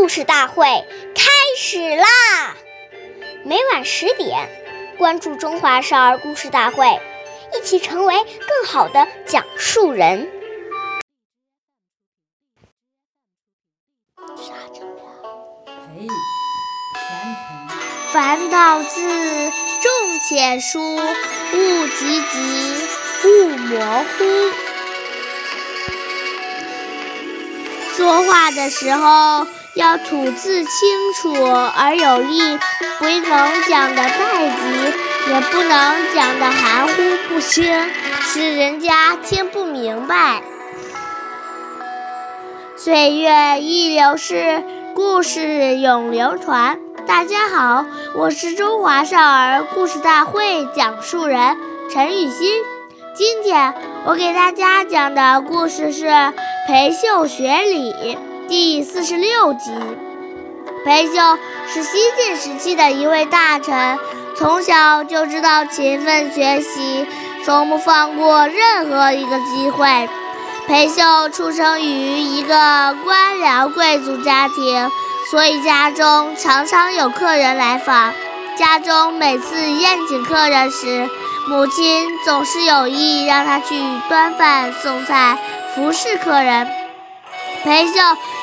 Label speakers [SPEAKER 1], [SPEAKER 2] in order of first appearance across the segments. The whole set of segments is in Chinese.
[SPEAKER 1] 故事大会开始啦！每晚十点，关注《中华少儿故事大会》，一起成为更好的讲述人。
[SPEAKER 2] 培全程
[SPEAKER 3] 凡道字，重且疏，勿急急，勿模糊。说话的时候要吐字清楚而有力，不能讲得太急，也不能讲得含糊不清，使人家听不明白。岁月易流逝，故事永流传。大家好，我是中华少儿故事大会讲述人陈雨欣。今天我给大家讲的故事是《裴秀学礼》第四十六集。裴秀是西晋时期的一位大臣，从小就知道勤奋学习，从不放过任何一个机会。裴秀出生于一个官僚贵族家庭，所以家中常常有客人来访。家中每次宴请客人时，母亲总是有意让他去端饭送菜，服侍客人。裴秀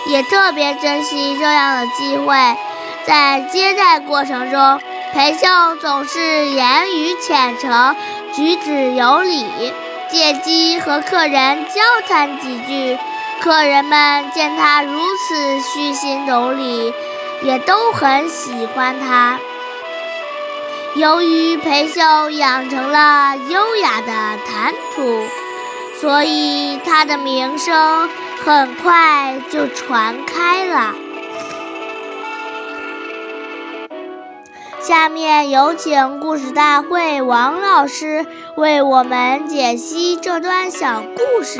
[SPEAKER 3] 也特别珍惜这样的机会，在接待过程中，裴秀总是言语虔诚，举止有礼，借机和客人交谈几句。客人们见他如此虚心懂礼，也都很喜欢他。由于裴秀养成了优雅的谈吐，所以他的名声很快就传开了。下面有请故事大会王老师为我们解析这段小故事，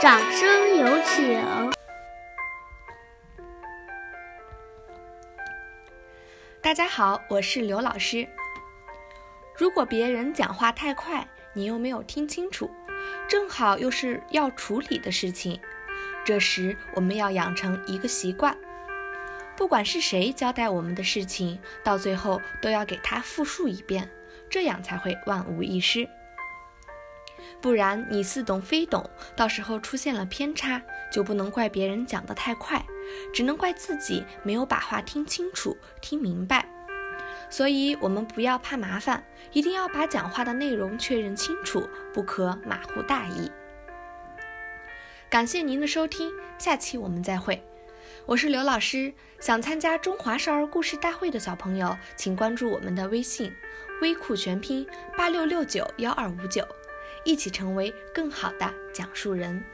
[SPEAKER 3] 掌声有请。
[SPEAKER 4] 大家好，我是刘老师。如果别人讲话太快，你又没有听清楚，正好又是要处理的事情，这时我们要养成一个习惯，不管是谁交代我们的事情，到最后都要给他复述一遍，这样才会万无一失。不然你似懂非懂，到时候出现了偏差，就不能怪别人讲得太快，只能怪自己没有把话听清楚、听明白。所以，我们不要怕麻烦，一定要把讲话的内容确认清楚，不可马虎大意。感谢您的收听，下期我们再会。我是刘老师，想参加中华少儿故事大会的小朋友，请关注我们的微信“微酷全拼八六六九幺二五九”，一起成为更好的讲述人。